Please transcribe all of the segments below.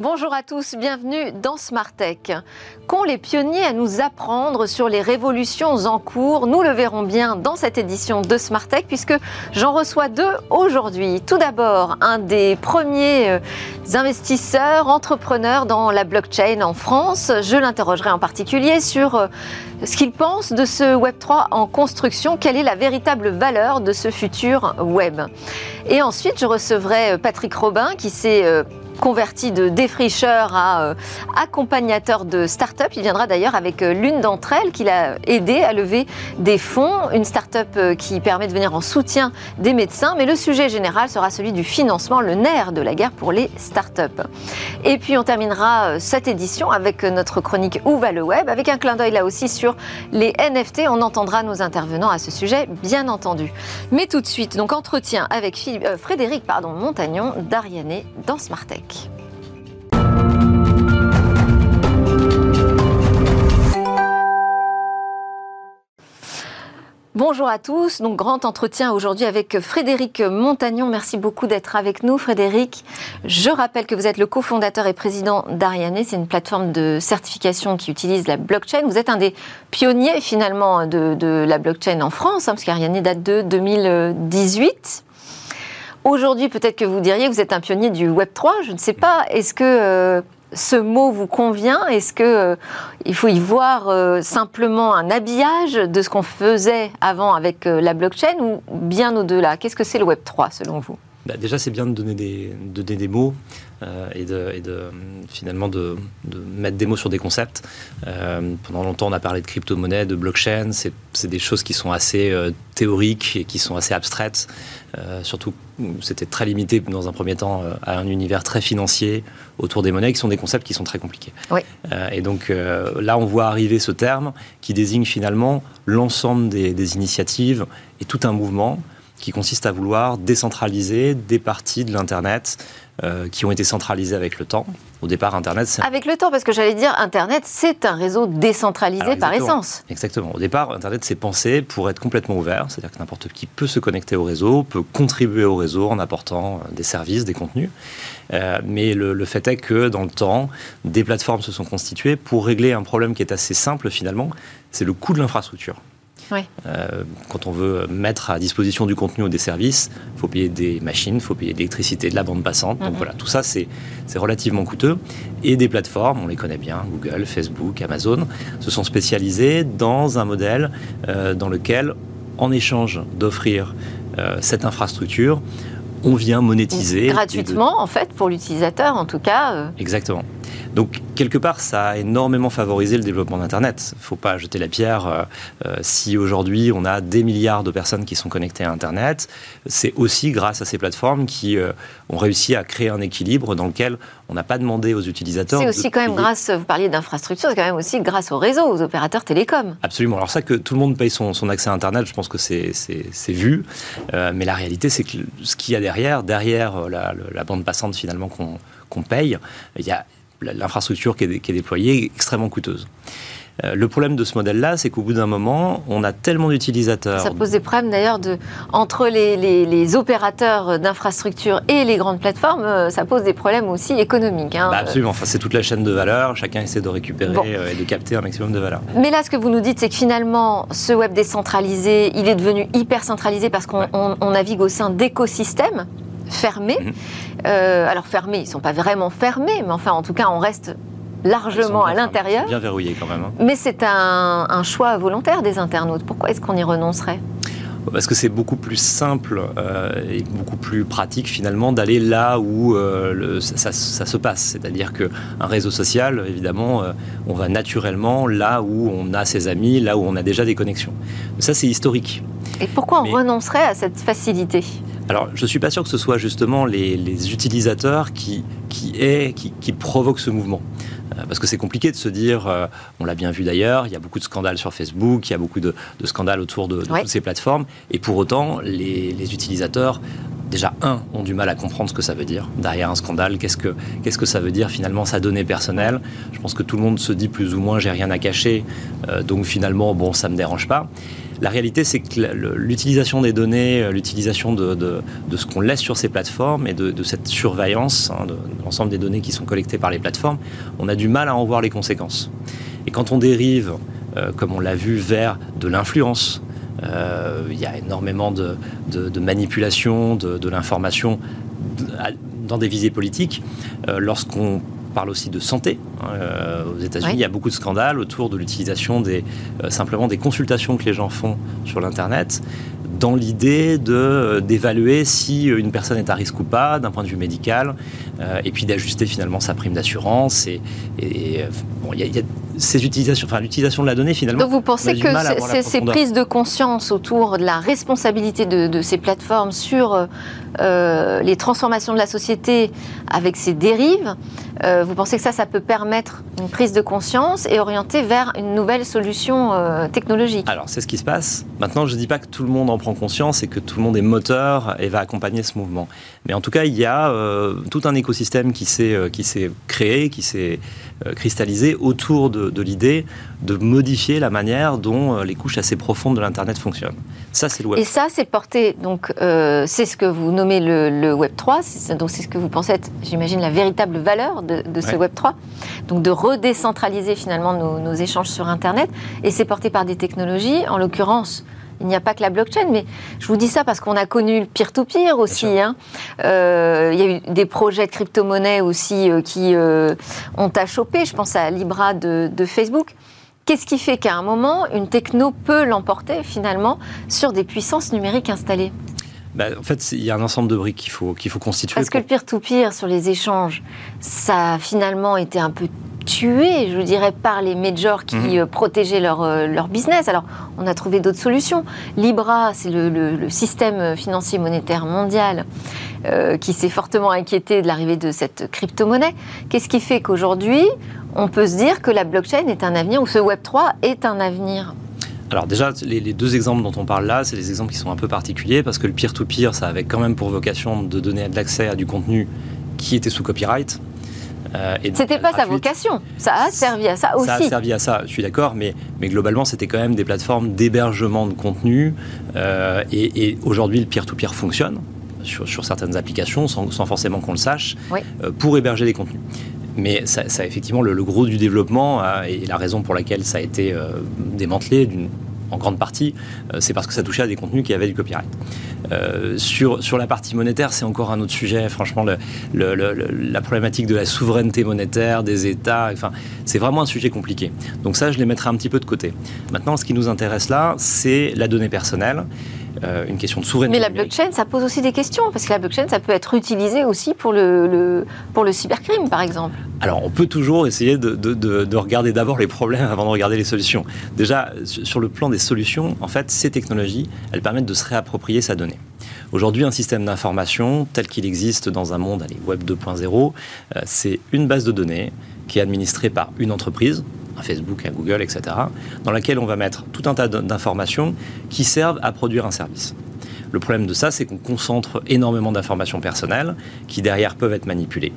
Bonjour à tous, bienvenue dans Smart Tech. Qu'ont les pionniers à nous apprendre sur les révolutions en cours? Nous le verrons bien dans cette édition de Smart Tech puisque j'en reçois deux aujourd'hui. Tout d'abord, un des premiers euh, investisseurs, entrepreneurs dans la blockchain en France. Je l'interrogerai en particulier sur euh, ce qu'il pense de ce Web3 en construction, quelle est la véritable valeur de ce futur web? Et ensuite, je recevrai euh, Patrick Robin qui s'est converti de défricheur à euh, accompagnateur de start-up. Il viendra d'ailleurs avec euh, l'une d'entre elles qui l'a aidé à lever des fonds, une start-up euh, qui permet de venir en soutien des médecins. Mais le sujet général sera celui du financement, le nerf de la guerre pour les start-up. Et puis on terminera cette édition avec notre chronique Où va le web, avec un clin d'œil là aussi sur les NFT. On entendra nos intervenants à ce sujet, bien entendu. Mais tout de suite, donc entretien avec Frédéric pardon, Montagnon d'Ariane dans Bonjour à tous. Donc, grand entretien aujourd'hui avec Frédéric Montagnon. Merci beaucoup d'être avec nous, Frédéric. Je rappelle que vous êtes le cofondateur et président d'Ariane. C'est une plateforme de certification qui utilise la blockchain. Vous êtes un des pionniers, finalement, de, la blockchain en France, hein, parce qu'Ariane date de 2018. Aujourd'hui, peut-être que vous diriez que vous êtes un pionnier du Web 3, je ne sais pas. Est-ce que euh, ce mot vous convient? Est-ce qu'il euh, faut y voir euh, simplement un habillage de ce qu'on faisait avant avec la blockchain ou bien au-delà? Qu'est-ce que c'est le Web 3 selon vous? Bah, déjà, c'est bien de donner des, de donner des mots et, de, et de, finalement de, de, mettre des mots sur des concepts. pendant longtemps, on a parlé de crypto-monnaie, de blockchain. C'est des choses qui sont assez théoriques et qui sont assez abstraites. Euh, surtout, c'était très limité dans un premier temps euh, à un univers très financier autour des monnaies, qui sont des concepts qui sont très compliqués. Euh, et donc là, on voit arriver ce terme qui désigne finalement l'ensemble des, des initiatives et tout un mouvement qui consiste à vouloir décentraliser des parties de l'Internet euh, qui ont été centralisées avec le temps. Au départ, Internet, c'est... Avec le temps, parce que j'allais dire, Internet, c'est un réseau décentralisé par essence. Exactement. Au départ, Internet s'est pensé pour être complètement ouvert, c'est-à-dire que n'importe qui peut se connecter au réseau, peut contribuer au réseau en apportant euh, des services, des contenus. Euh, mais le, le, fait est que, dans le temps, des plateformes se sont constituées pour régler un problème qui est assez simple, finalement, c'est le coût de l'infrastructure. Euh, quand on veut mettre à disposition du contenu ou des services, il faut payer des machines, il faut payer l'électricité, de la bande passante. Donc mhm. voilà, tout ça, c'est relativement coûteux. Et des plateformes, on les connaît bien, Google, Facebook, Amazon, se sont spécialisées dans un modèle euh, dans lequel, en échange d'offrir euh, cette infrastructure, on vient monétiser. Gratuitement, en fait, pour l'utilisateur, en tout cas. Exactement. Donc, quelque part, ça a énormément favorisé le développement d'Internet. Il ne faut pas jeter la pierre. Euh, euh, si aujourd'hui, on a des milliards de personnes qui sont connectées à Internet, c'est aussi grâce à ces plateformes qui euh, ont réussi à créer un équilibre dans lequel on n'a pas demandé aux utilisateurs. C'est aussi quand même grâce, vous parliez d'infrastructure, c'est quand même aussi grâce au réseau, aux opérateurs télécoms. Absolument. Alors ça, que tout le monde paye son, accès à Internet, je pense que c'est vu. mais la réalité, c'est que ce qu'il y a derrière, derrière la, la bande passante finalement qu'on paye, il y a l'infrastructure qui, est déployée est extrêmement coûteuse. Euh, le problème de ce modèle-là, c'est qu'au bout d'un moment, on a tellement d'utilisateurs. Ça pose des problèmes d'ailleurs de, entre les, opérateurs d'infrastructures et les grandes plateformes, euh, ça pose des problèmes aussi économiques. Hein. Bah, absolument, enfin, c'est toute la chaîne de valeur, chacun essaie de récupérer euh, et de capter un maximum de valeur. Mais là, ce que vous nous dites, c'est que finalement, ce web décentralisé, il est devenu hyper centralisé parce qu'on navigue au sein d'écosystèmes fermés. Mhm. Euh, alors fermés, ils ne sont pas vraiment fermés, mais enfin en tout cas on reste largement à l'intérieur. Bien verrouillés quand même. Hein. Mais c'est un, choix volontaire des internautes. Pourquoi est-ce qu'on y renoncerait? Parce que c'est beaucoup plus simple euh, et beaucoup plus pratique finalement d'aller là où euh, ça, se passe. C'est-à-dire qu'un réseau social, évidemment, on va naturellement là où on a ses amis, là où on a déjà des connexions. ça, c'est historique. Et pourquoi on renoncerait à cette facilité? Alors, je ne suis pas sûr que ce soit justement les, utilisateurs qui, qui, qui, provoquent ce mouvement. Euh, parce que c'est compliqué de se dire, euh, on l'a bien vu d'ailleurs, il y a beaucoup de scandales sur Facebook, il y a beaucoup de, scandales autour de, toutes ces plateformes, et pour autant, les, utilisateurs déjà, un, ont du mal à comprendre ce que ça veut dire. Derrière un scandale, qu'est-ce que, qu'est-ce que ça veut dire finalement sa donnée personnelle? Je pense que tout le monde se dit plus ou moins j'ai rien à cacher, euh, donc finalement, bon, ça ne me dérange pas. La réalité, c'est que l'utilisation des données, euh, l'utilisation de, ce qu'on laisse sur ces plateformes et de, cette surveillance hein, de, l'ensemble des données qui sont collectées par les plateformes, on a du mal à en voir les conséquences. Et quand on dérive, euh, comme on l'a vu, vers de l'influence, euh, il y a énormément de, manipulation de, l'information dans des visées politiques. Lorsqu'on parle aussi de santé. Hein, euh, aux États-Unis, il y a beaucoup de scandales autour de l'utilisation des euh, simplement des consultations que les gens font sur l'internet dans l'idée de euh, d'évaluer si une personne est à risque ou pas d'un point de vue médical et puis d'ajuster finalement sa prime d'assurance et, bon, il y, a ces utilisations, enfin l'utilisation de la donnée finalement. Donc vous pensez que ces prises de conscience autour de la responsabilité de, ces plateformes sur euh, les transformations de la société avec ces dérives, euh, vous pensez que ça, ça peut permettre une prise de conscience et orienter vers une nouvelle solution euh, technologique? Alors c'est ce qui se passe. Maintenant, je ne dis pas que tout le monde en prend conscience et que tout le monde est moteur et va accompagner ce mouvement. Mais en tout cas, il y a tout un écosystème qui s'est créé, qui s'est cristallisé autour de de, l'idée de modifier la manière dont euh, les couches assez profondes de l'Internet fonctionnent. Ça, c'est le Web. Et ça, c'est porté, donc euh, c'est ce que vous nommez le, Web 3, donc c'est ce que vous pensez être, j'imagine, la véritable valeur de, ce Web 3, donc de redécentraliser finalement nos, nos échanges sur Internet, et c'est porté par des technologies, en l'occurrence il n'y a pas que la blockchain, mais je vous dis ça parce qu'on a connu le peer-to-peer aussi. Hein. Euh, il y a eu des projets de crypto-monnaie aussi euh, qui euh, ont achoppé. Je pense à Libra de, Facebook. Qu'est-ce qui fait qu'à un moment, une techno peut l'emporter finalement sur des puissances numériques installées? Bah, en fait, il y a un ensemble de briques qu'il faut, qu'il faut constituer. Parce que le peer-to-peer sur les échanges, ça a finalement été un peu tués, je dirais, par les majors qui mhm. euh, protégeaient leur, euh, leur, business. Alors, on a trouvé d'autres solutions. Libra, c'est le, système financier monétaire mondial euh, qui s'est fortement inquiété de l'arrivée de cette crypto-monnaie. Qu'est-ce qui fait qu'aujourd'hui, on peut se dire que la blockchain est un avenir, ou ce Web3 est un avenir alors déjà, les, les, deux exemples dont on parle là, c'est des exemples qui sont un peu particuliers parce que le peer-to-peer, ça avait quand même pour vocation de donner de l'accès à du contenu qui était sous copyright. Euh, c'était pas sa vocation. Ça a servi à ça aussi. Ça a servi à ça, je suis d'accord, mais, mais globalement, c'était quand même des plateformes d'hébergement de contenu. Euh, et, aujourd'hui, le peer-to-peer fonctionne sur, sur, certaines applications, sans, sans forcément qu'on le sache, euh, pour héberger des contenus. Mais ça, ça effectivement, le, gros du développement et la raison pour laquelle ça a été démantelé d'une en grande partie, euh, c'est parce que ça touchait à des contenus qui avaient du copyright. Euh, sur, sur la partie monétaire, c'est encore un autre sujet. Franchement, la problématique de la souveraineté monétaire des États, enfin, c'est vraiment un sujet compliqué. Donc ça, je les mettrai un petit peu de côté. Maintenant, ce qui nous intéresse là, c'est la donnée personnelle. Euh, une question de souveraineté. Mais la blockchain, ça pose aussi des questions, parce que la blockchain, ça peut être utilisé aussi pour le, pour le cybercrime, par exemple. Alors, on peut toujours essayer de, de, regarder d'abord les problèmes avant de regarder les solutions. Déjà, sur le plan des solutions, en fait, ces technologies, elles permettent de se réapproprier sa donnée. Aujourd'hui, un système d'information tel qu'il existe dans un monde allez, Web 2.0, euh, c'est une base de données qui est administrée par une entreprise, un Facebook, un Google, etc., dans laquelle on va mettre tout un tas d'informations qui servent à produire un service. Le problème de ça, c'est qu'on concentre énormément d'informations personnelles qui derrière peuvent être manipulées.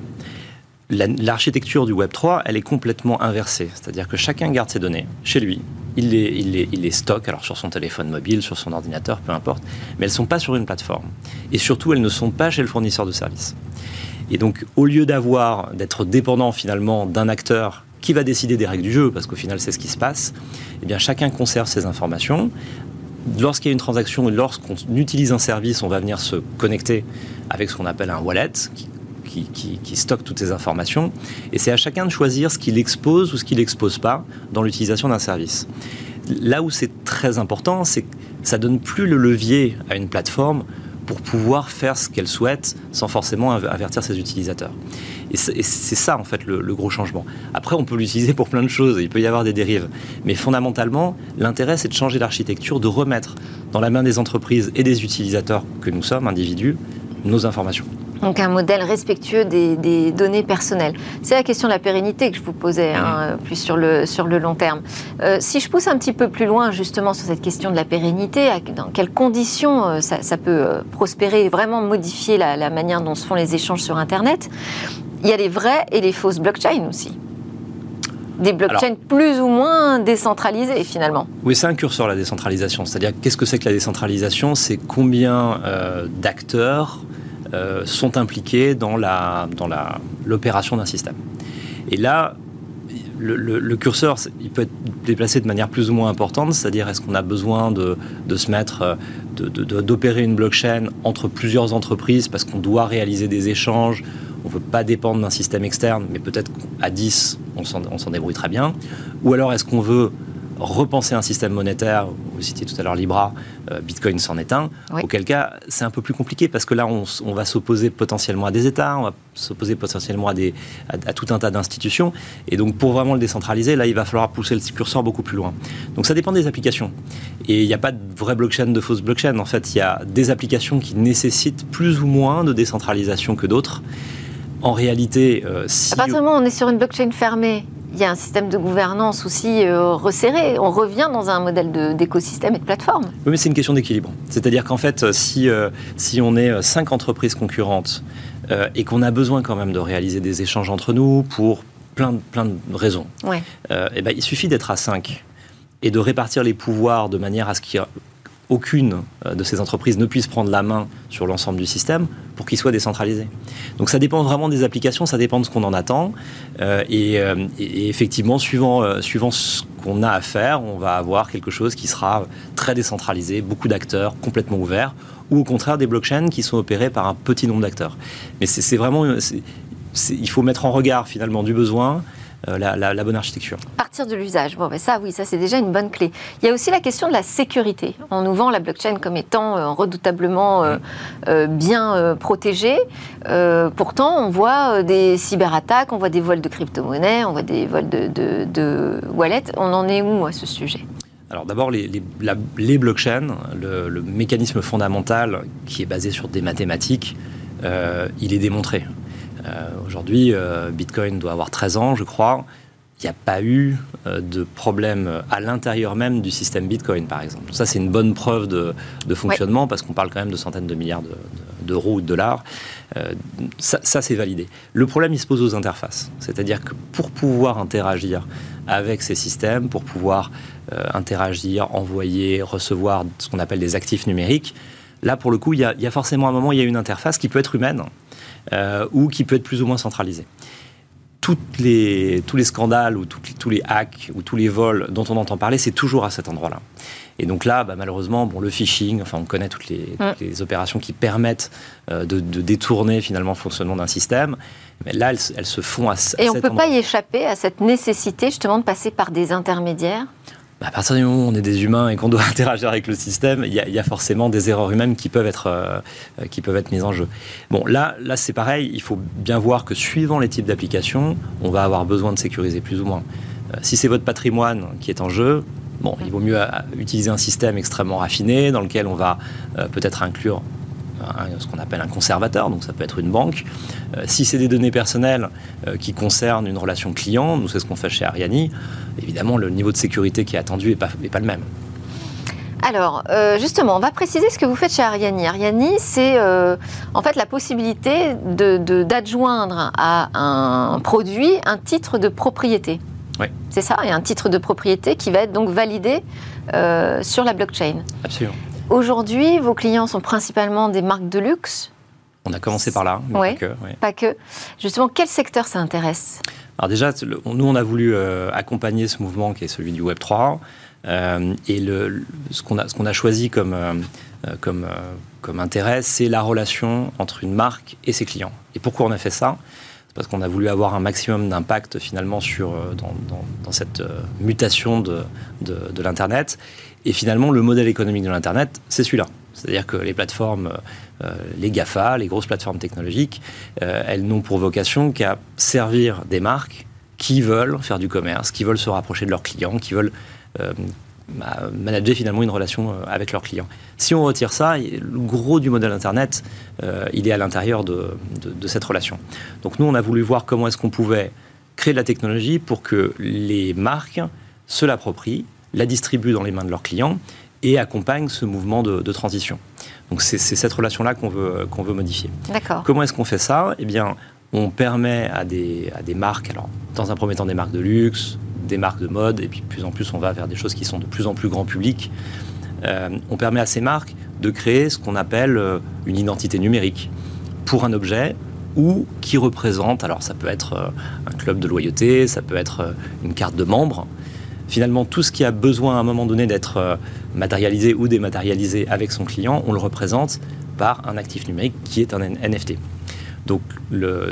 L'architecture du Web 3, elle est complètement inversée, c'est-à-dire que chacun garde ses données chez lui, il les, il, il les, stocke, alors sur son téléphone mobile, sur son ordinateur, peu importe, mais elles ne sont pas sur une plateforme. Et surtout, elles ne sont pas chez le fournisseur de services. Et donc, au lieu d'avoir, d'être dépendant finalement d'un acteur qui va décider des règles du jeu, parce qu'au final c'est ce qui se passe, eh bien chacun conserve ses informations. Lorsqu'il y a une transaction, lorsqu'on utilise un service, on va venir se connecter avec ce qu'on appelle un wallet, qui, qui, stocke toutes ces informations. Et c'est à chacun de choisir ce qu'il expose ou ce qu'il n'expose pas dans l'utilisation d'un service. Là où c'est très important, c'est que ça donne plus le levier à une plateforme pour pouvoir faire ce qu'elle souhaite sans forcément avertir ses utilisateurs. Et c'est ça, en fait, le, gros changement. Après, on peut l'utiliser pour plein de choses, il peut y avoir des dérives. Mais fondamentalement, l'intérêt, c'est de changer l'architecture, de remettre dans la main des entreprises et des utilisateurs que nous sommes, individus, nos informations. Donc un modèle respectueux des, données personnelles. C'est la question de la pérennité que je vous posais, hein, plus sur le, sur le long terme. Euh, si je pousse un petit peu plus loin justement sur cette question de la pérennité, dans quelles conditions euh, ça, peut euh, prospérer et vraiment modifier la, la manière dont se font les échanges sur Internet, il y a les vraies et les fausses blockchains aussi. Des blockchains plus ou moins décentralisées finalement. Oui, c'est un curseur la décentralisation. C'est-à-dire qu'est-ce que c'est que la décentralisation? C'est combien euh, d'acteurs euh, sont impliqués dans la dans la l'opération d'un système. Et là, le, curseur, il peut être déplacé de manière plus ou moins importante, c'est-à-dire est-ce qu'on a besoin de, se mettre, euh, d'opérer une blockchain entre plusieurs entreprises parce qu'on doit réaliser des échanges, on ne veut pas dépendre d'un système externe, mais peut-être qu'à 10, on s'en débrouille très bien, ou alors est-ce qu'on veut repenser un système monétaire, vous citiez tout à l'heure Libra, euh, Bitcoin s'en est un, auquel cas c'est un peu plus compliqué parce que là on, va s'opposer potentiellement à des États, on va s'opposer potentiellement à, des, à, tout un tas d'institutions, et donc pour vraiment le décentraliser, là il va falloir pousser le curseur beaucoup plus loin. Donc ça dépend des applications. Et il n'y a pas de vraie blockchain, de fausse blockchain, en fait il y a des applications qui nécessitent plus ou moins de décentralisation que d'autres. En réalité, euh, si... À partir du moment où on est sur une blockchain fermée, il y a un système de gouvernance aussi euh, resserré. On revient dans un modèle d'écosystème et de plateforme. Oui, mais c'est une question d'équilibre. C'est-à-dire qu'en fait, si, euh, si on est cinq entreprises concurrentes euh, et qu'on a besoin quand même de réaliser des échanges entre nous pour plein de, plein de raisons, ouais. et eh ben, il suffit d'être à cinq et de répartir les pouvoirs de manière à ce qu'il aucune euh, de ces entreprises ne puisse prendre la main sur l'ensemble du système pour qu'il soit décentralisé. Donc ça dépend vraiment des applications, ça dépend de ce qu'on en attend. Euh, euh, et, effectivement, suivant, ce qu'on a à faire, on va avoir quelque chose qui sera très décentralisé, beaucoup d'acteurs, complètement ouverts, ou au contraire des blockchains qui sont opérés par un petit nombre d'acteurs. Mais c'est vraiment... il faut mettre en regard finalement du besoin, euh, la, bonne architecture. Partir de l'usage, bon, ben ça oui, ça c'est déjà une bonne clé. Il y a aussi la question de la sécurité. On nous vend la blockchain comme étant euh, redoutablement euh, bien protégée. pourtant, on voit des cyberattaques, on voit des vols de crypto-monnaies, on voit des vols de, de, wallets. On en est où à ce sujet? Alors d'abord, les, les, blockchains, le, mécanisme fondamental qui est basé sur des mathématiques, il est démontré. Euh, aujourd'hui, euh, Bitcoin doit avoir 13 ans, je crois. Il n'y a pas eu euh, de problème à l'intérieur même du système Bitcoin, par exemple. Ça, c'est une bonne preuve de, fonctionnement parce qu'on parle quand même de centaines de milliards d'euros ou de dollars. ça, c'est validé. Le problème, il se pose aux interfaces. C'est-à-dire que pour pouvoir interagir avec ces systèmes, pour pouvoir interagir, envoyer, recevoir ce qu'on appelle des actifs numériques, là, pour le coup, il y, a, il y a forcément un moment, il y a une interface qui peut être humaine, euh, ou qui peut être plus ou moins centralisé. Toutes les, tous les scandales ou tous les hacks ou tous les vols dont on entend parler, c'est toujours à cet endroit-là. Et donc là, bah, malheureusement, bon, le phishing, enfin, on connaît toutes les, opérations qui permettent euh, de, détourner finalement le fonctionnement d'un système. Mais là, elles, se font à, à Et on ne peut pas y échapper à cette nécessité justement de passer par des intermédiaires? À partir du moment où on est des humains et qu'on doit interagir avec le système, il y, a forcément des erreurs humaines qui peuvent être, euh, qui peuvent être mises en jeu. Bon, là, là c'est pareil, il faut bien voir que suivant les types d'applications, on va avoir besoin de sécuriser plus ou moins. Euh, si c'est votre patrimoine qui est en jeu, bon, il vaut mieux euh, utiliser un système extrêmement raffiné dans lequel on va peut-être inclure ce qu'on appelle un conservateur, donc ça peut être une banque. Euh, si c'est des données personnelles euh, qui concernent une relation client, nous c'est ce qu'on fait chez Ariani, évidemment le niveau de sécurité qui est attendu n'est pas, pas le même. Alors, euh, justement, on va préciser ce que vous faites chez Ariani. Ariani, c'est en fait la possibilité d'adjoindre de, à un produit un titre de propriété. Oui. C'est ça, et un titre de propriété qui va être donc validé sur la blockchain. Absolument. Aujourd'hui, vos clients sont principalement des marques de luxe on a commencé par là, mais pas que. Pas que. Justement, quel secteur ça intéresse? Alors déjà, nous, on a voulu euh, accompagner ce mouvement qui est celui du Web 3. Euh, et le, ce qu'on a, a, choisi comme, euh, comme, comme intérêt, c'est la relation entre une marque et ses clients. Et pourquoi on a fait ça? C'est parce qu'on a voulu avoir un maximum d'impact finalement sur, dans, dans, cette mutation de, de, de l'Internet. Et finalement, le modèle économique de l'Internet, c'est celui-là. C'est-à-dire que les plateformes, euh, les GAFA, les grosses plateformes technologiques, euh, elles n'ont pour vocation qu'à servir des marques qui veulent faire du commerce, qui veulent se rapprocher de leurs clients, qui veulent euh, bah, manager finalement une relation avec leurs clients. Si on retire ça, le gros du modèle Internet, il est à l'intérieur de, de, cette relation. Donc nous, on a voulu voir comment est-ce qu'on pouvait créer de la technologie pour que les marques se l'approprient, la distribuent dans les mains de leurs clients et accompagnent ce mouvement de, transition. Donc c'est cette relation-là qu'on veut, qu'on veut modifier. D'accord. Comment est-ce qu'on fait ça? Eh bien, on permet à des, à des marques, alors dans un premier temps des marques de luxe, des marques de mode, et puis de plus en plus on va vers des choses qui sont de plus en plus grand public, euh, on permet à ces marques de créer ce qu'on appelle euh, une identité numérique pour un objet ou qui représente, alors ça peut être euh, un club de loyauté, ça peut être une carte de membre, finalement tout ce qui a besoin à un moment donné d'être matérialisé ou dématérialisé avec son client, on le représente par un actif numérique qui est un NFT. Donc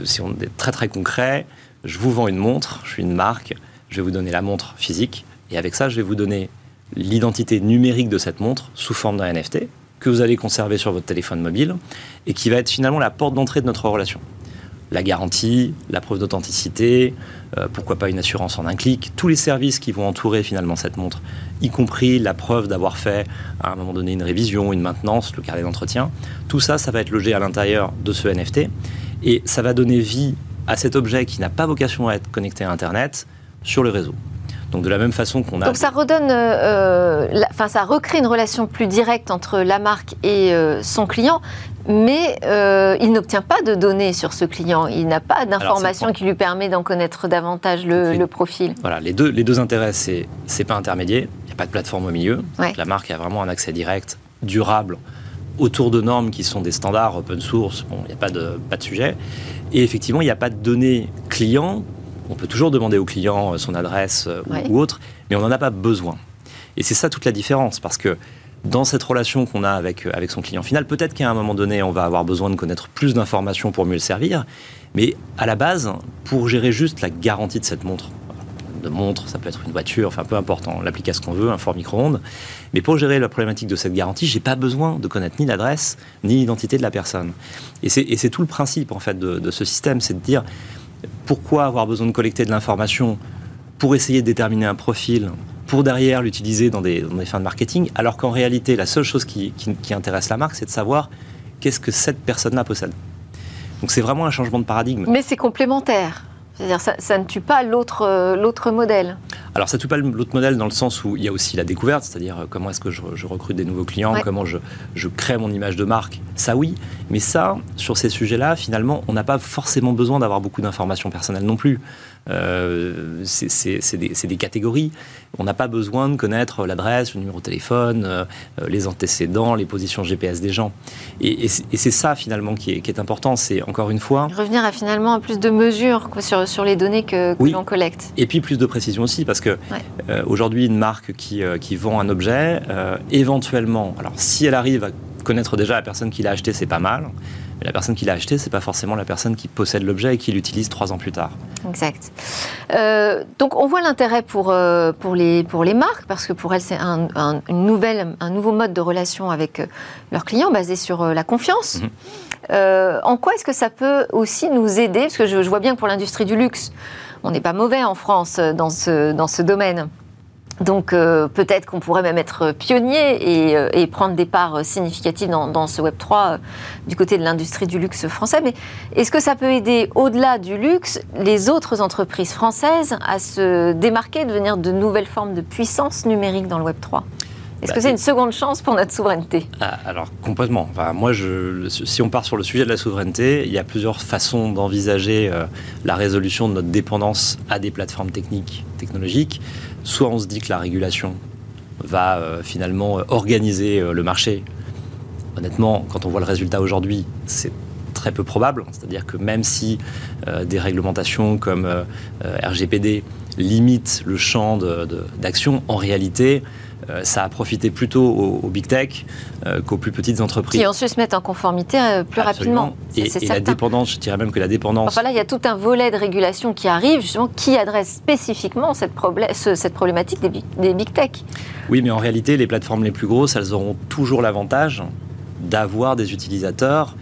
si on est très très concret, je vous vends une montre, je suis une marque, je vais vous donner la montre physique, et avec ça je vais vous donner l'identité numérique de cette montre sous forme d'un NFT que vous allez conserver sur votre téléphone mobile et qui va être finalement la porte d'entrée de notre relation. La garantie, la preuve d'authenticité, euh, pourquoi pas une assurance en un clic, tous les services qui vont entourer finalement cette montre, y compris la preuve d'avoir fait à un moment donné une révision, une maintenance, le carnet d'entretien, tout ça, ça va être logé à l'intérieur de ce NFT et ça va donner vie à cet objet qui n'a pas vocation à être connecté à Internet sur le réseau. Donc de la même façon qu'on a... Donc ça redonne, euh, enfin ça recrée une relation plus directe entre la marque et euh, son client, mais euh, il n'obtient pas de données sur ce client. Il n'a pas d'informations qui lui permet d'en connaître davantage le, profil. Voilà, les deux, les deux intérêts, c'est c'est pas intermédiaire, il n'y a pas de plateforme au milieu. La marque a vraiment un accès direct, durable, autour de normes qui sont des standards open source. Bon, il n'y a pas de, pas de sujet. Et effectivement, il n'y a pas de données clients on peut toujours demander au client euh, son adresse euh, ou, autre, mais on n'en a pas besoin. Et c'est ça toute la différence, parce que dans cette relation qu'on a avec, euh, avec son client final, peut-être qu'à un moment donné, on va avoir besoin de connaître plus d'informations pour mieux le servir, mais à la base, pour gérer juste la garantie de cette montre, de montre, ça peut être une voiture, enfin peu importe, on l'applique à ce qu'on veut, un fort micro-ondes, mais pour gérer la problématique de cette garantie, j'ai pas besoin de connaître ni l'adresse, ni l'identité de la personne. Et c'est tout le principe en fait de, de ce système, c'est de dire pourquoi avoir besoin de collecter de l'information pour essayer de déterminer un profil, pour derrière l'utiliser dans des, fins de marketing, alors qu'en réalité, la seule chose qui, intéresse la marque, c'est de savoir qu'est-ce que cette personne-là possède. Donc c'est vraiment un changement de paradigme. Mais c'est complémentaire. C'est-à-dire ça, ça ne tue pas l'autre euh, modèle. Alors ça ne tue pas l'autre modèle dans le sens où il y a aussi la découverte, c'est-à-dire euh, comment est-ce que je, recrute des nouveaux clients, comment je, je, crée mon image de marque. Ça oui, mais ça, sur ces sujets-là, finalement, on n'a pas forcément besoin d'avoir beaucoup d'informations personnelles non plus. Euh, c'est des, des, catégories. On n'a pas besoin de connaître l'adresse, le numéro de téléphone, euh, les antécédents, les positions GPS des gens. Et, c'est ça finalement qui est, qui est important. C'est encore une fois revenir à finalement plus de mesures sur, sur les données que, que l'on collecte. Et puis plus de précision aussi, parce que euh, aujourd'hui une marque qui, qui, vend un objet, éventuellement, alors si elle arrive à connaître déjà la personne qui l'a acheté, c'est pas mal. Mais la personne qui l'a acheté, c'est pas forcément la personne qui possède l'objet et qui l'utilise trois ans plus tard. Exact. Euh, donc on voit l'intérêt pour, euh, pour, les, pour les marques, parce que pour elles, c'est un, une nouvelle, un nouveau mode de relation avec euh, leurs clients basé sur la confiance. Mhm. en quoi est-ce que ça peut aussi nous aider? Parce que je, je vois bien que pour l'industrie du luxe, on n'est pas mauvais en France dans ce, dans ce domaine. Donc euh, peut-être qu'on pourrait même être pionnier et, euh, prendre des parts significatives dans, ce Web 3 euh, du côté de l'industrie du luxe français. Mais est-ce que ça peut aider au-delà du luxe les autres entreprises françaises à se démarquer, devenir de nouvelles formes de puissance numérique dans le Web 3 est-ce bah, que c'est une seconde chance pour notre souveraineté? Ah, Alors complètement. Enfin, moi, je, si on part sur le sujet de la souveraineté, il y a plusieurs façons d'envisager la résolution de notre dépendance à des plateformes techniques, technologiques soit on se dit que la régulation va euh, finalement euh, organiser euh, le marché. Honnêtement, quand on voit le résultat aujourd'hui, c'est très peu probable. C'est-à-dire que même si des réglementations comme RGPD limitent le champ d'action, en réalité, euh, ça a profité plutôt aux, big tech euh, qu'aux plus petites entreprises. Qui ensuite se mettent en conformité euh, plus rapidement. Et, la dépendance, je dirais même que la dépendance. Enfin là, il y a tout un volet de régulation qui arrive, justement, qui adresse spécifiquement cette, cette problématique des big, des big tech. Oui, mais en réalité, les plateformes les plus grosses, elles auront toujours l'avantage d'avoir des utilisateurs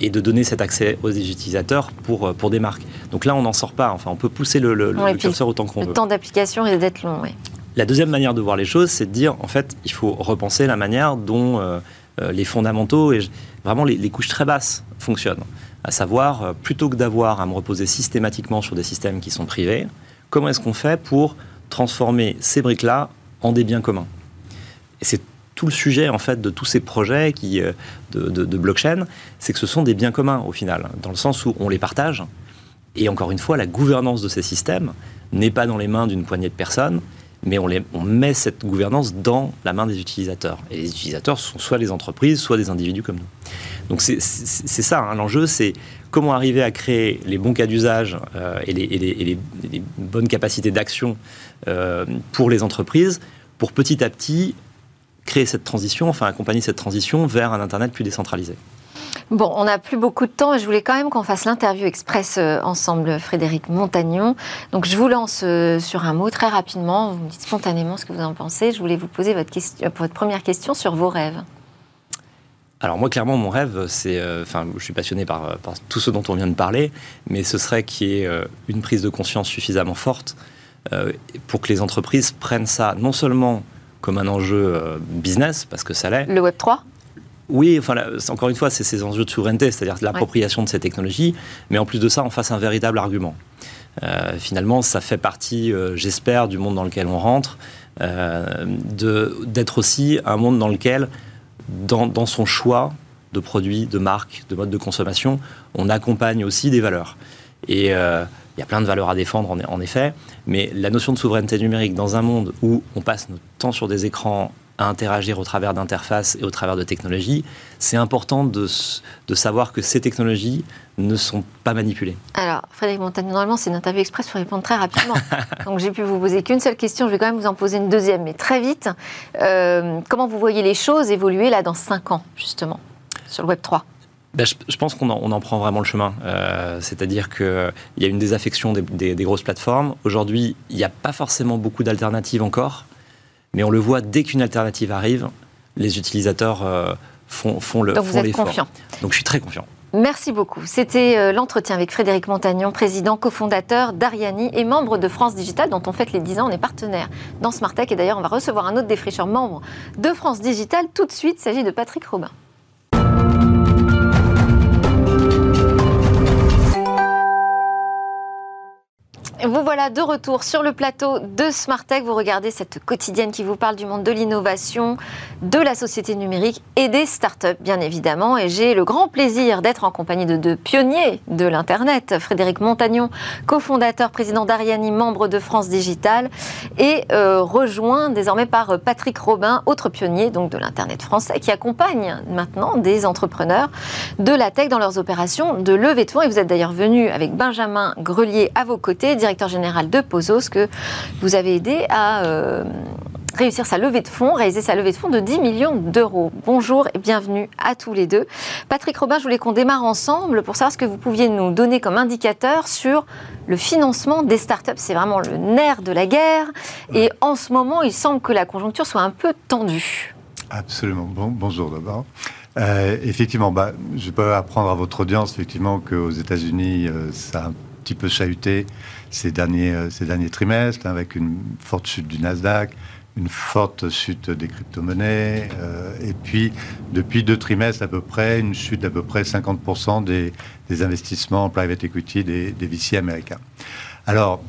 et de donner cet accès aux utilisateurs pour, pour des marques. Donc là, on n'en sort pas. Enfin, on peut pousser le, le, curseur autant qu'on veut. Le temps d'application est d'être long, oui. La deuxième manière de voir les choses, c'est de dire, en fait, il faut repenser la manière dont euh, euh, les fondamentaux et vraiment les, couches très basses fonctionnent. À savoir, euh, plutôt que d'avoir à me reposer systématiquement sur des systèmes qui sont privés, comment est-ce qu'on fait pour transformer ces briques-là en des biens communs? C'est tout le sujet en fait de tous ces projets qui, de blockchain, c'est que ce sont des biens communs au final, dans le sens où on les partage. Et encore une fois, la gouvernance de ces systèmes n'est pas dans les mains d'une poignée de personnes, mais on, met cette gouvernance dans la main des utilisateurs. Et les utilisateurs sont soit les entreprises, soit des individus comme nous. Donc c'est ça, hein. l'enjeu, c'est comment arriver à créer les bons cas d'usage euh, et, les, bonnes capacités d'action euh, pour les entreprises, pour petit à petit créer cette transition, enfin accompagner cette transition vers un Internet plus décentralisé. Bon, on n'a plus beaucoup de temps et je voulais quand même qu'on fasse l'interview express euh, ensemble, Frédéric Montagnon. Donc je vous lance euh, sur un mot très rapidement. Vous me dites spontanément ce que vous en pensez. Je voulais vous poser votre, question, votre première question sur vos rêves. Alors moi, clairement, mon rêve, c'est, euh, enfin, je suis passionné par, par, tout ce dont on vient de parler, mais ce serait qu'il y ait une prise de conscience suffisamment forte pour que les entreprises prennent ça non seulement comme un enjeu business, parce que ça l'est. Le Web 3 oui, enfin, encore une fois, c'est ces enjeux de souveraineté, c'est-à-dire l'appropriation de ces technologies, mais en plus de ça, on fasse un véritable argument. Euh, finalement, ça fait partie, euh, j'espère, du monde dans lequel on rentre, euh, d'être aussi un monde dans lequel, dans, son choix de produits, de marques, de modes de consommation, on accompagne aussi des valeurs. Et il y a plein de valeurs à défendre, en, en effet, mais la notion de souveraineté numérique dans un monde où on passe notre temps sur des écrans à interagir au travers d'interfaces et au travers de technologies, c'est important de, de, savoir que ces technologies ne sont pas manipulées. Alors, Frédéric Montagne, normalement, c'est une interview express, il faut répondre très rapidement. Donc, j'ai pu vous poser qu'une seule question, je vais quand même vous en poser une deuxième, mais très vite. Euh, comment vous voyez les choses évoluer là dans 5 ans, justement, sur le Web 3 ben, je, pense qu'on en, en, prend vraiment le chemin. Euh, c'est-à-dire qu'il y a une désaffection des, des, des grosses plateformes. Aujourd'hui, il n'y a pas forcément beaucoup d'alternatives encore. Mais on le voit, dès qu'une alternative arrive, les utilisateurs euh, font, font le Donc vous êtes confiant. Donc je suis très confiant. Merci beaucoup. C'était euh, l'entretien avec Frédéric Montagnon, président, cofondateur d'Ariani et membre de France Digital, dont on fête les 10 ans. On est partenaire dans Smartech. Et d'ailleurs, on va recevoir un autre défricheur membre de France Digital tout de suite. Il s'agit de Patrick Robin. Vous voilà de retour sur le plateau de Smartech. Vous regardez cette quotidienne qui vous parle du monde de l'innovation, de la société numérique et des startups, bien évidemment. Et j'ai le grand plaisir d'être en compagnie de deux pionniers de l'Internet. Frédéric Montagnon, cofondateur, président d'Ariani, membre de France Digital, et euh, rejoint désormais par Patrick Robin, autre pionnier donc de l'Internet français, qui accompagne maintenant des entrepreneurs de la tech dans leurs opérations de levée de fonds. Et vous êtes d'ailleurs venu avec Benjamin Grelier à vos côtés, directeur général de Pozos, que vous avez aidé à euh, réussir sa levée de fonds, réaliser sa levée de fonds de 10 millions d'euros. Bonjour et bienvenue à tous les deux. Patrick Robin, je voulais qu'on démarre ensemble pour savoir ce que vous pouviez nous donner comme indicateur sur le financement des startups. C'est vraiment le nerf de la guerre. Et en ce moment, il semble que la conjoncture soit un peu tendue. Absolument. Bon, bonjour d'abord. Euh, effectivement, bah, je peux apprendre à votre audience effectivement qu'aux États-Unis, euh, ça a petit peu chahuté ces derniers, euh, ces derniers trimestres, avec une forte chute du Nasdaq, une forte chute des crypto-monnaies, euh, et puis depuis deux trimestres à peu près, une chute d'à peu près 50% des, des, investissements en private equity des, des VC américains. Alors,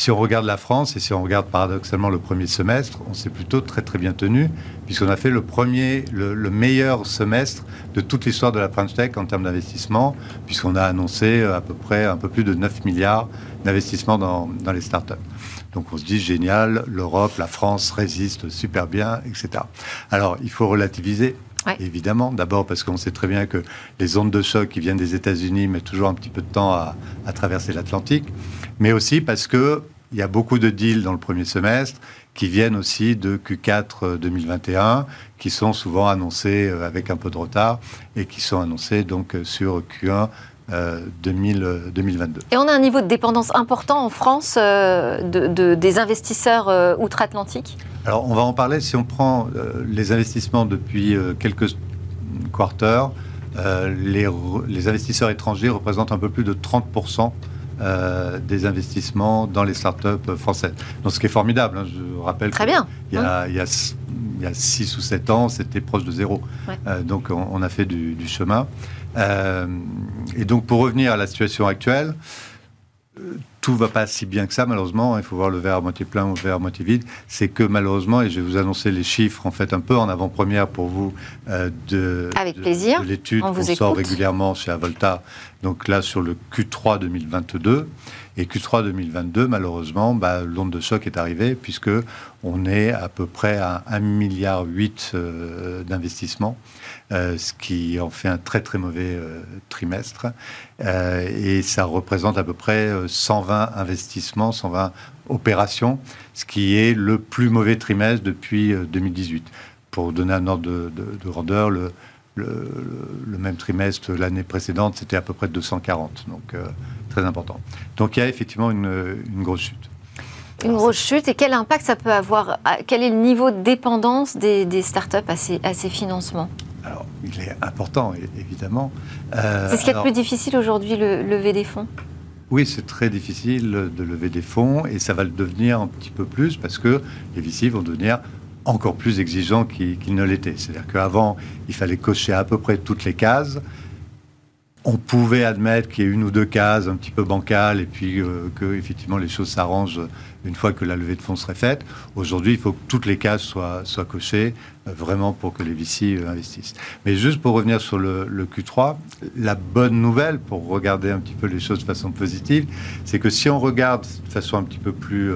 si on regarde la France et si on regarde paradoxalement le premier semestre, on s'est plutôt très très bien tenu, puisqu'on a fait le premier, le, meilleur semestre de toute l'histoire de la French Tech en termes d'investissement, puisqu'on a annoncé euh, à peu près un peu plus de 9 milliards d'investissements dans, dans les startups. Donc on se dit génial, l'Europe, la France résiste super bien, etc. Alors il faut relativiser. Évidemment, d'abord parce qu'on sait très bien que les ondes de choc qui viennent des États-Unis mettent toujours un petit peu de temps à, à traverser l'Atlantique mais aussi parce que il y a beaucoup de deals dans le premier semestre qui viennent aussi de Q4 2021, euh, qui sont souvent annoncés euh, avec un peu de retard et qui sont annoncés donc euh, sur Q1 2022. Et on a un niveau de dépendance important en France de, des investisseurs outre-Atlantique? Alors on va en parler si on prend les investissements depuis quelques quarters. Les, les, investisseurs étrangers représentent un peu plus de 30% euh, des investissements dans les startups françaises. Donc, ce qui est formidable. Hein, je rappelle Très bien. Il y, a, il, y a, 6 ou 7 ans, c'était proche de zéro. Euh, donc, on, a fait du, chemin. Euh, et donc, pour revenir à la situation actuelle, tout va pas si bien que ça, malheureusement. Il faut voir le verre à moitié plein ou le verre à moitié vide. C'est que malheureusement, et je vais vous annoncer les chiffres en fait un peu en avant-première pour vous euh, de, Avec plaisir. l'étude qu'on sort régulièrement chez Avolta. Donc là, sur le Q3 2022. Et Q3 2022, malheureusement, bah, l'onde de choc est arrivée puisque on est à peu près à 1,8 milliard euh, d'investissement, euh, ce qui en fait un très très mauvais euh, trimestre. et ça représente à peu près 120 investissements, 120 opérations, ce qui est le plus mauvais trimestre depuis 2018. Pour donner un ordre de, de grandeur, le, le, même trimestre l'année précédente, c'était à peu près 240, donc euh, très important. Donc il y a effectivement une, grosse chute. Une grosse chute, et quel impact ça peut avoir? Quel est le niveau de dépendance des, startups à ces, à ces financements? Il est important, évidemment. Euh, c'est ce qui est le plus difficile aujourd'hui, le lever des fonds? Oui, c'est très difficile de lever des fonds et ça va le devenir un petit peu plus parce que les VC vont devenir encore plus exigeant qu'il ne l'était. C'est-à-dire qu'avant, il fallait cocher à peu près toutes les cases. On pouvait admettre qu'il y ait une ou deux cases un petit peu bancales et puis euh, que effectivement les choses s'arrangent une fois que la levée de fonds serait faite. Aujourd'hui, il faut que toutes les cases soient, soient cochées euh, vraiment pour que les VC euh, investissent. Mais juste pour revenir sur le, Q3, la bonne nouvelle, pour regarder un petit peu les choses de façon positive, c'est que si on regarde de façon un petit peu plus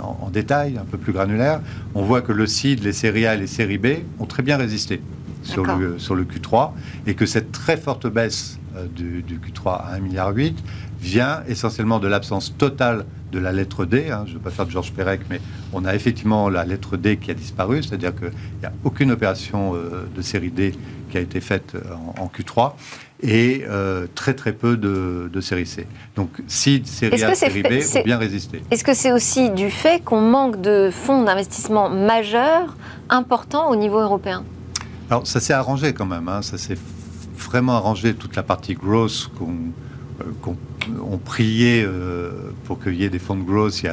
en, détail, un peu plus granulaire, on voit que le CID, les séries A et les séries B ont très bien résisté sur le, sur le Q3 et que cette très forte baisse du, du Q3 à 1,8 milliard vient essentiellement de l'absence totale de la lettre D. Hein, je ne veux pas faire de Georges Perec, mais on a effectivement la lettre D qui a disparu, c'est-à-dire qu'il n'y a aucune opération euh, de série D qui a été faite euh, en, Q3 et euh, très très peu de, série C. Donc si série A, série B ont bien résisté. Est-ce que c'est aussi du fait qu'on manque de fonds d'investissement majeurs, importants au niveau européen? Alors ça s'est arrangé quand même, hein. ça s'est vraiment arrangé toute la partie grosse qu'on on priait euh, pour qu'il y ait des fonds de growth il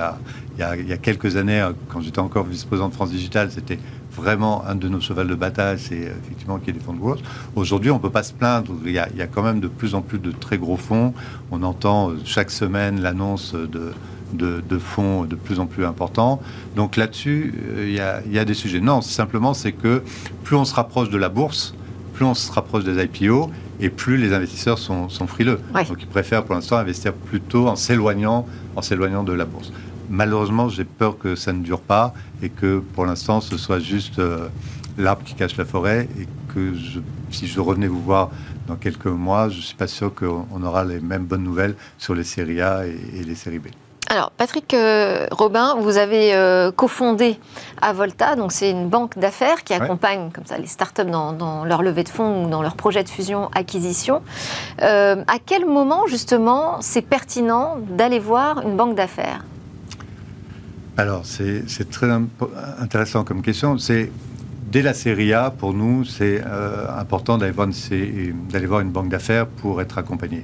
y a, quelques années, euh, quand j'étais encore vice-président de France Digital, c'était vraiment un de nos chevals de bataille, c'est euh, effectivement qu'il y ait des fonds de growth. Aujourd'hui, on ne peut pas se plaindre. Il y, a, quand même de plus en plus de très gros fonds. On entend chaque semaine l'annonce de, fonds de plus en plus importants. Donc là-dessus, il y, a, il y a des sujets. Non, simplement, c'est que plus on se rapproche de la bourse, plus on se rapproche des IPO et plus les investisseurs sont, frileux. Donc ils préfèrent pour l'instant investir plutôt en s'éloignant, en s'éloignant de la bourse. Malheureusement, j'ai peur que ça ne dure pas et que pour l'instant ce soit juste euh, l'arbre qui cache la forêt et que si je revenais vous voir dans quelques mois, je ne suis pas sûr qu'on aura les mêmes bonnes nouvelles sur les séries A et les séries B. Alors, Patrick euh, Robin, vous avez euh, cofondé Avolta, donc c'est une banque d'affaires qui accompagne comme ça les startups dans, dans leur levée de fonds ou dans leur projet de fusion-acquisition. Euh, à quel moment, justement, c'est pertinent d'aller voir une banque d'affaires? Alors, c'est très intéressant comme question. C'est dès la série A, pour nous, c'est important d'aller voir, une banque d'affaires pour être accompagné.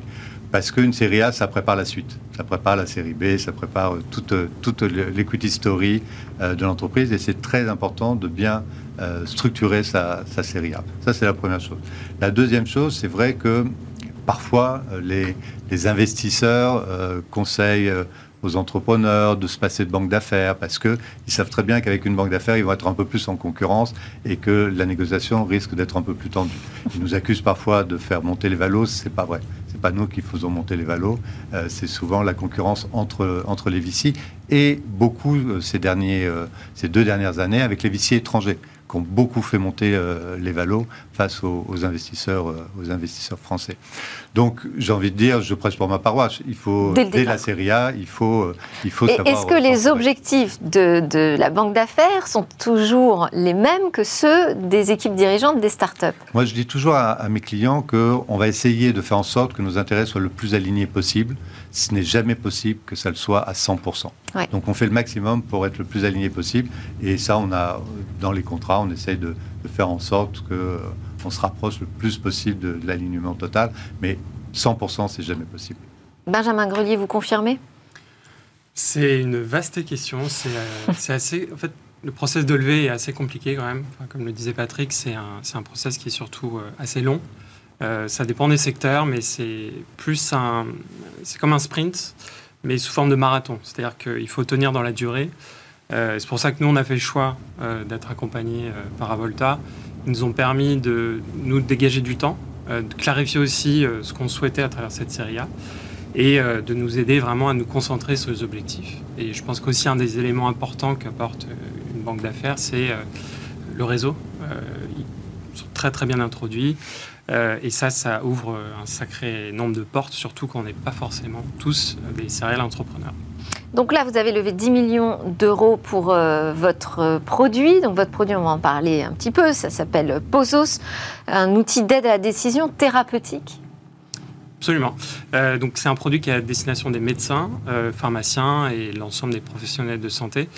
Parce qu'une série A, ça prépare la suite. Ça prépare la série B, ça prépare toute, toute l'equity story euh, de l'entreprise. Et c'est très important de bien euh, structurer sa, série A. Ça, c'est la première chose. La deuxième chose, c'est vrai que parfois, euh, les, les investisseurs conseillent aux entrepreneurs de se passer de banque d'affaires parce qu'ils savent très bien qu'avec une banque d'affaires, ils vont être un peu plus en concurrence et que la négociation risque d'être un peu plus tendue. Ils nous accusent parfois de faire monter les valos, c'est pas vrai. C'est pas nous qui faisons monter les valos, euh, c'est souvent la concurrence entre, les VC et beaucoup euh, ces, derniers, euh, ces deux dernières années avec les VC étrangers qui ont beaucoup fait monter euh, les valos face aux, investisseurs, euh, aux investisseurs français. Donc, j'ai envie de dire, je presse pour ma paroisse. Il faut, dès, la Série A, il faut, euh, il faut savoir. Est-ce que les objectifs de, de, la banque d'affaires sont toujours les mêmes que ceux des équipes dirigeantes des startups? Moi, je dis toujours à, à mes clients qu'on va essayer de faire en sorte que nos intérêts soient le plus alignés possible ce n'est jamais possible que ça le soit à 100%. Donc on fait le maximum pour être le plus aligné possible. Et ça, on a dans les contrats, on essaye de, faire en sorte que euh, on se rapproche le plus possible de, l'alignement total. Mais 100%, c'est jamais possible. Benjamin Grelier, vous confirmez? C'est une vaste question. Euh, c'est assez. En fait, le process de levée est assez compliqué quand même. comme le disait Patrick, c'est un, un process qui est surtout euh, assez long. Euh, ça dépend des secteurs, mais c'est plus un, c'est comme un sprint, mais sous forme de marathon. C'est-à-dire qu'il faut tenir dans la durée. Euh, c'est pour ça que nous, on a fait le choix euh, d'être accompagnés par Avolta. Ils nous ont permis de nous dégager du temps, de clarifier aussi ce qu'on souhaitait à travers cette série A. et de nous aider vraiment à nous concentrer sur les objectifs. Et je pense qu'aussi un des éléments importants qu'apporte une banque d'affaires, c'est le réseau. ils sont très très bien introduits. Et ça, ça ouvre un sacré nombre de portes, surtout quand on n'est pas forcément tous des céréales entrepreneurs. Donc là, vous avez levé 10 millions d'euros pour euh, votre euh, produit. Donc votre produit, on va en parler un petit peu. Ça s'appelle Posos, un outil d'aide à la décision thérapeutique. Absolument. Euh, donc c'est un produit qui est à destination des médecins, pharmaciens et l'ensemble des professionnels de santé.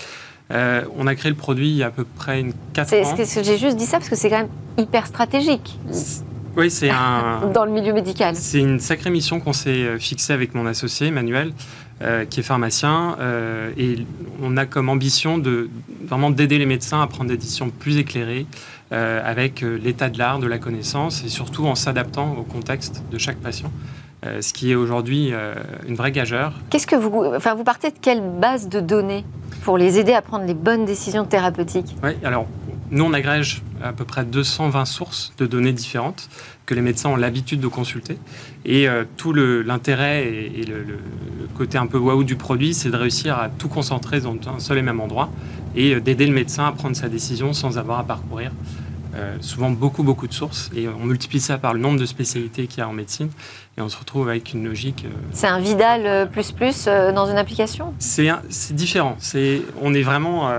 on a créé le produit il y a à peu près une 4 ans. J'ai juste dit ça parce que c'est quand même hyper stratégique. Oui, c'est un. Dans le milieu médical. C'est une sacrée mission qu'on s'est fixée avec mon associé, Emmanuel. Euh, qui est pharmacien, euh, et on a comme ambition de vraiment d'aider les médecins à prendre des décisions plus éclairées euh, avec l'état de l'art, de la connaissance, et surtout en s'adaptant au contexte de chaque patient. ce qui est aujourd'hui une vraie gageure. Qu'est-ce que vous, enfin, vous partez de quelle base de données pour les aider à prendre les bonnes décisions thérapeutiques? Oui, alors nous, on agrège à peu près 220 sources de données différentes que les médecins ont l'habitude de consulter. Et euh, tout l'intérêt et, le, côté un peu waouh du produit, c'est de réussir à tout concentrer dans un seul et même endroit et euh, d'aider le médecin à prendre sa décision sans avoir à parcourir euh, souvent beaucoup, beaucoup de sources. Et on multiplie ça par le nombre de spécialités qu'il y a en médecine. Et on se retrouve avec une logique. c'est un Vidal plus plus dans une application? C'est différent. On est vraiment.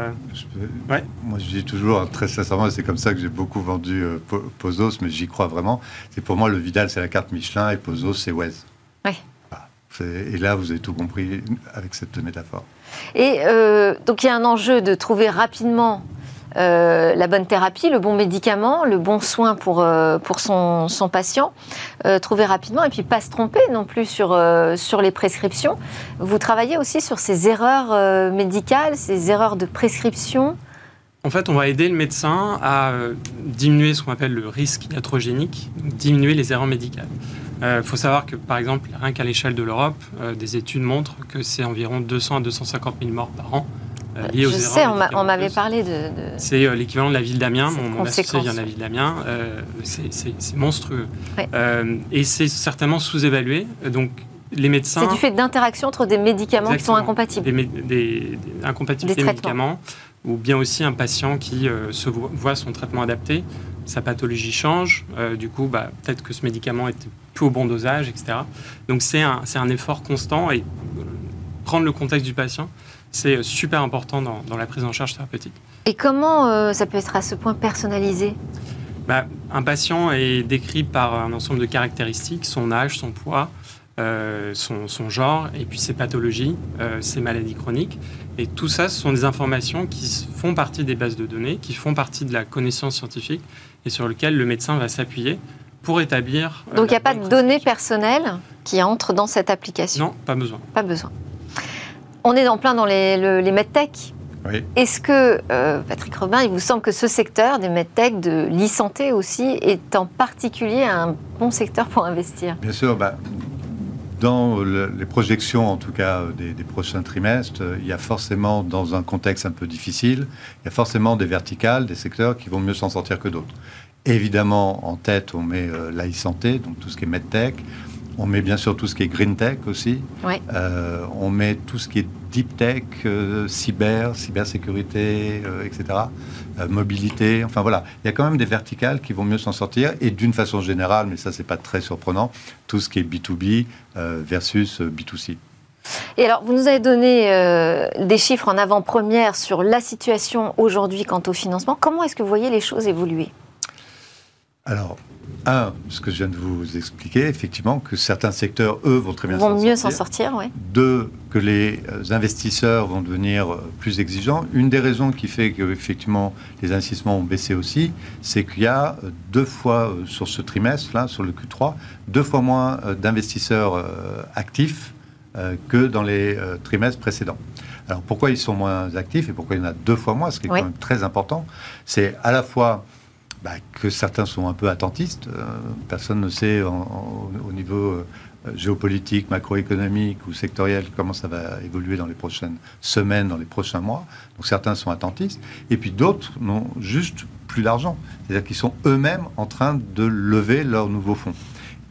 ouais. Moi, je dis toujours, très sincèrement, c'est comme ça que j'ai beaucoup vendu Pozos, mais j'y crois vraiment. C'est pour moi, le Vidal, c'est la carte Michelin et Pozos, c'est Wes. Ouais. Et là, vous avez tout compris avec cette métaphore. Et euh, donc, il y a un enjeu de trouver rapidement euh, la bonne thérapie, le bon médicament, le bon soin pour, euh, pour son, son patient, trouver rapidement et puis pas se tromper non plus sur, sur les prescriptions. Vous travaillez aussi sur ces erreurs médicales, ces erreurs de prescription en fait, on va aider le médecin à diminuer ce qu'on appelle le risque iatrogénique, diminuer les erreurs médicales. Il euh, faut savoir que, par exemple, rien qu'à l'échelle de l'Europe, euh, des études montrent que c'est environ 200 à 250 000 morts par an. Euh, liées aux Je sais, on m'avait parlé de. C'est l'équivalent de la ville d'Amiens. Mon, mon associé vient de la ville d'Amiens. c'est monstrueux. et c'est certainement sous-évalué. Donc, les médecins. C'est du fait d'interaction entre des médicaments qui sont incompatibles. Des, des, incompatibilités des médicaments, ou bien aussi un patient qui se voit, son traitement adapté, sa pathologie change, du coup, bah, peut-être que ce médicament était plus au bon dosage, etc. Donc c'est un, un, effort constant et prendre le contexte du patient, c'est super important dans, dans, la prise en charge thérapeutique. Et comment euh, ça peut être à ce point personnalisé? Bah, Un patient est décrit par un ensemble de caractéristiques, son âge, son poids, euh, son, son, genre, et puis ses pathologies, euh, ses maladies chroniques. Et tout ça, ce sont des informations qui font partie des bases de données, qui font partie de la connaissance scientifique et sur lesquelles le médecin va s'appuyer pour établir. Donc il n'y a pas de données personnelles qui entrent dans cette application? Non, pas besoin. Pas besoin. On est en plein dans les, les medtech. Oui. Est-ce que, euh, Patrick Robin, il vous semble que ce secteur des medtech, de l'e-santé aussi, est en particulier un bon secteur pour investir? Bien sûr. Bah, dans les projections, en tout cas des, des, prochains trimestres, il y a forcément, dans un contexte un peu difficile, il y a forcément des verticales, des secteurs qui vont mieux s'en sortir que d'autres. Évidemment, en tête, on met euh, l'e-santé, donc tout ce qui est medtech. On met bien sûr tout ce qui est green tech aussi. Euh, on met tout ce qui est deep tech, euh, cyber, cybersécurité, etc. mobilité. Enfin voilà, il y a quand même des verticales qui vont mieux s'en sortir. Et d'une façon générale, mais ça c'est pas très surprenant, tout ce qui est B2B versus B2C. Et alors, vous nous avez donné des chiffres en avant-première sur la situation aujourd'hui quant au financement. Comment est-ce que vous voyez les choses évoluer? Alors, un, ce que je viens de vous expliquer, effectivement, que certains secteurs, eux, vont très bien s'en sortir. Vont mieux s'en sortir, oui. Deux, que les investisseurs vont devenir plus exigeants. Une des raisons qui fait que, effectivement, les investissements ont baissé aussi, c'est qu'il y a deux fois euh, sur ce trimestre, là, sur le Q3, deux fois moins euh, d'investisseurs euh, actifs que dans les trimestres précédents. Alors, pourquoi ils sont moins actifs et pourquoi il y en a deux fois moins, ce qui est quand même très important, c'est à la fois bah, que certains sont un peu attentistes. Euh, personne ne sait au niveau euh, géopolitique, macroéconomique ou sectoriel comment ça va évoluer dans les prochaines semaines, dans les prochains mois. Donc certains sont attentistes. Et puis d'autres n'ont juste plus d'argent. C'est-à-dire qu'ils sont eux-mêmes en train de lever leurs nouveaux fonds.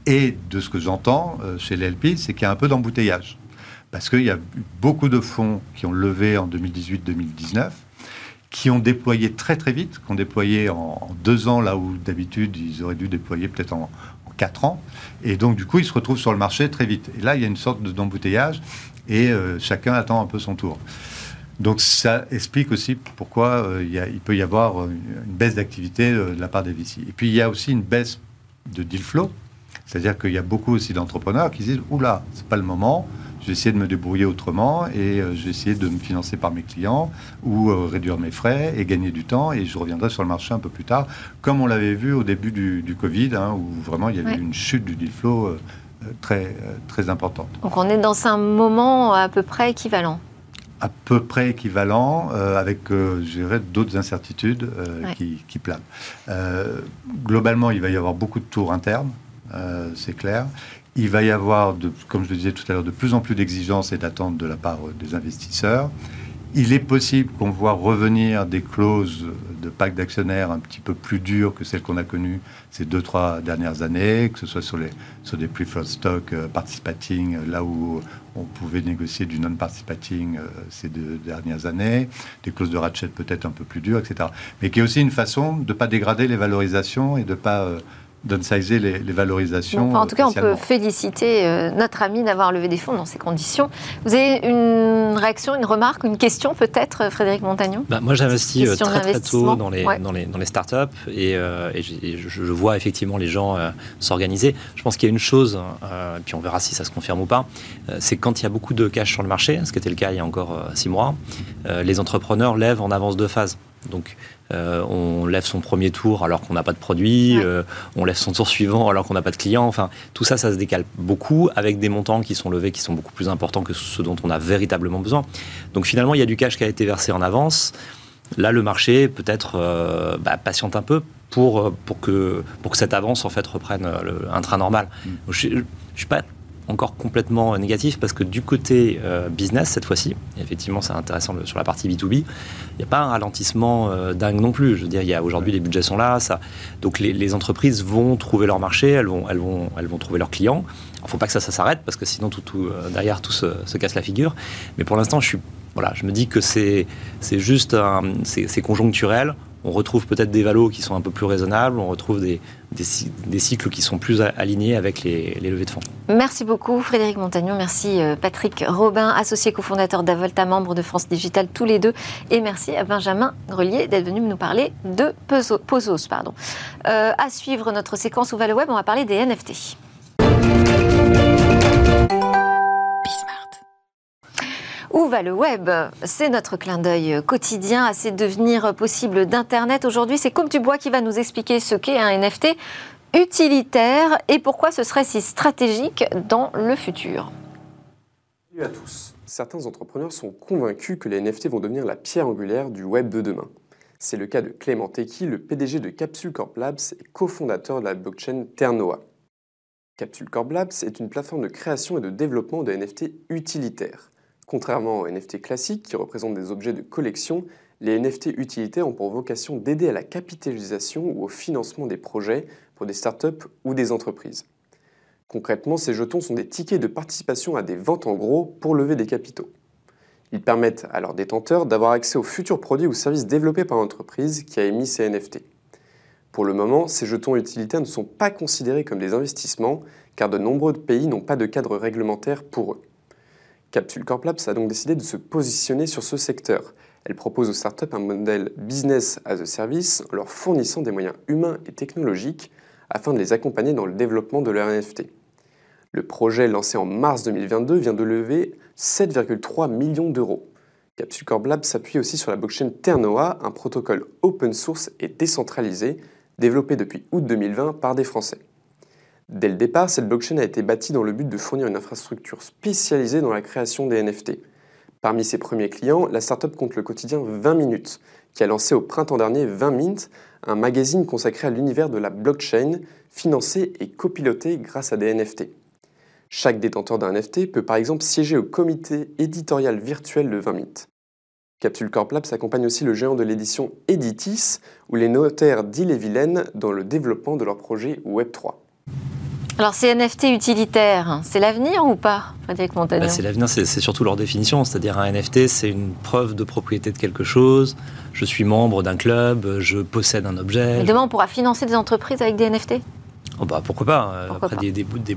Et de ce que j'entends euh, chez les LP, c'est qu'il y a un peu d'embouteillage. Parce qu'il y a beaucoup de fonds qui ont levé en 2018-2019, qui ont déployé très très vite, qui ont déployé en, deux ans, là où d'habitude ils auraient dû déployer peut-être en, quatre ans. Et donc du coup, ils se retrouvent sur le marché très vite. Et là, il y a une sorte d'embouteillage et euh, chacun attend un peu son tour. Donc ça explique aussi pourquoi euh, il, peut y avoir une, baisse d'activité de la part des VC. Et puis il y a aussi une baisse de deal flow, c'est-à-dire qu'il y a beaucoup aussi d'entrepreneurs qui disent oula, c'est pas le moment, je vais essayer de me débrouiller autrement et euh, je vais essayer de me financer par mes clients ou euh, réduire mes frais et gagner du temps et je reviendrai sur le marché un peu plus tard, comme on l'avait vu au début du, Covid, hein, où vraiment il y avait une chute du deal flow euh, très, très importante. Donc on est dans un moment à peu près équivalent à peu près équivalent, avec, je dirais, d'autres incertitudes qui, qui, planent. globalement, il va y avoir beaucoup de tours internes, c'est clair. Il va y avoir, comme je le disais tout à l'heure, de plus en plus d'exigences et d'attentes de la part euh, des investisseurs. Il est possible qu'on voit revenir des clauses de pacte d'actionnaires un petit peu plus dures que celles qu'on a connues ces deux, trois dernières années, que ce soit sur, les, sur des preferred stock euh, participating, euh, là où on pouvait négocier du non-participating ces deux dernières années, des clauses de ratchet peut-être un peu plus dures, etc. Mais qui est aussi une façon de ne pas dégrader les valorisations et de ne pas downsizer les, les valorisations. en tout cas, on peut féliciter euh, notre ami d'avoir levé des fonds dans ces conditions. Vous avez une réaction, une remarque, une question peut-être, Frédéric Montagnon? Bah, Moi, j'investis euh, très, très tôt dans les, dans les, dans les startups et, euh, et, je, vois effectivement les gens s'organiser. Je pense qu'il y a une chose, et puis on verra si ça se confirme ou pas, c'est quand il y a beaucoup de cash sur le marché, ce qui était le cas il y a encore six mois, les entrepreneurs lèvent en avance de phase. Donc, euh, on lève son premier tour alors qu'on n'a pas de produit, euh, on lève son tour suivant alors qu'on n'a pas de client. Enfin, tout ça, ça se décale beaucoup avec des montants qui sont levés qui sont beaucoup plus importants que ceux dont on a véritablement besoin. Donc, finalement, il y a du cash qui a été versé en avance. Là, le marché peut-être euh, bah, patiente un peu pour, pour, que, pour que cette avance en fait reprenne un train normal. Mm. Je ne suis pas encore complètement négatif parce que du côté euh, business, cette fois-ci, effectivement c'est intéressant sur la partie B2B, il n'y a pas un ralentissement euh, dingue non plus. Je veux dire, il y aujourd'hui les budgets sont là, donc les, entreprises vont trouver leur marché, elles vont, elles vont, elles vont trouver leurs clients. Il ne faut pas que ça, ça s'arrête parce que sinon euh, derrière tout se, se, casse la figure. Mais pour l'instant, je voilà, je me dis que c'est juste c'est conjoncturel on retrouve peut-être des valos qui sont un peu plus raisonnables, on retrouve des, des, cycles qui sont plus alignés avec les, levées de fonds. Merci beaucoup Frédéric Montagnon, merci euh, Patrick Robin, associé cofondateur d'Avolta, membre de France Digital tous les deux, et merci à Benjamin Grelier d'être venu nous parler de Pozos. Pardon. Euh, à suivre notre séquence Ouvale Web, on va parler des NFT. Où va le web? C'est notre clin d'œil quotidien à ces devenirs possibles d'Internet. Aujourd'hui, c'est Comme Dubois qui va nous expliquer ce qu'est un NFT utilitaire et pourquoi ce serait si stratégique dans le futur. Salut à tous. Certains entrepreneurs sont convaincus que les NFT vont devenir la pierre angulaire du web de demain. C'est le cas de Clément Teki, le PDG de Capsule Corp Labs et cofondateur de la blockchain Ternoa. Capsule Corp Labs est une plateforme de création et de développement de NFT utilitaires. Contrairement aux NFT classiques qui représentent des objets de collection, les NFT utilitaires ont pour vocation d'aider à la capitalisation ou au financement des projets pour des startups ou des entreprises. Concrètement, ces jetons sont des tickets de participation à des ventes en gros pour lever des capitaux. Ils permettent à leurs détenteurs d'avoir accès aux futurs produits ou services développés par l'entreprise qui a émis ces NFT. Pour le moment, ces jetons utilitaires ne sont pas considérés comme des investissements car de nombreux pays n'ont pas de cadre réglementaire pour eux. Capsule Corp Labs a donc décidé de se positionner sur ce secteur. Elle propose aux startups un modèle business as a service en leur fournissant des moyens humains et technologiques afin de les accompagner dans le développement de leur NFT. Le projet lancé en mars 2022 vient de lever 7,3 millions d'euros. Capsule Corp Labs s'appuie aussi sur la blockchain Ternoa, un protocole open source et décentralisé développé depuis août 2020 par des Français. Dès le départ, cette blockchain a été bâtie dans le but de fournir une infrastructure spécialisée dans la création des NFT. Parmi ses premiers clients, la startup compte le quotidien 20 minutes, qui a lancé au printemps dernier 20 Mint, un magazine consacré à l'univers de la blockchain, financé et copiloté grâce à des NFT. Chaque détenteur d'un NFT peut par exemple siéger au comité éditorial virtuel de 20 Mint. Capsule Corp Labs accompagne aussi le géant de l'édition Editis ou les notaires d'Ille-et-Vilaine dans le développement de leur projet Web3. Alors, ces NFT utilitaires, c'est l'avenir ou pas, Frédéric Montagnon bah, C'est l'avenir, c'est surtout leur définition. C'est-à-dire, un NFT, c'est une preuve de propriété de quelque chose. Je suis membre d'un club, je possède un objet. Et demain, on pourra financer des entreprises avec des NFT Oh bah, pourquoi pas, euh, après Des, des, bouts, des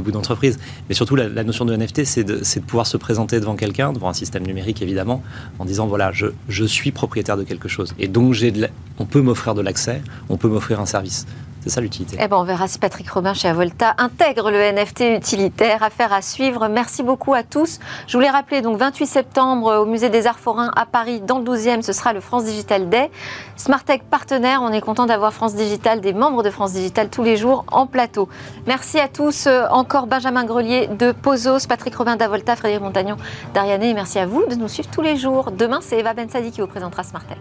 bouts d'entreprise. Mais surtout, la, notion de NFT, c'est de, de, pouvoir se présenter devant quelqu'un, devant un système numérique évidemment, en disant voilà, je, je suis propriétaire de quelque chose. Et donc, j'ai on peut m'offrir de l'accès, on peut m'offrir un service. C'est ça l'utilité. Eh ben, on verra si Patrick Robin chez Avolta intègre le NFT utilitaire. Affaire à suivre. Merci beaucoup à tous. Je voulais rappeler, donc 28 septembre au Musée des Arts Forains à Paris, dans le 12e, ce sera le France Digital Day. Smartech partenaire, on est content d'avoir France Digital, des membres de France Digital tous les jours en plateau. Merci à tous. Euh, encore Benjamin Grelier de Pozos, Patrick Robin d'Avolta, Frédéric Montagnon d'Ariane. Et merci à vous de nous suivre tous les jours. Demain, c'est Eva Bensadi qui vous présentera Smartech.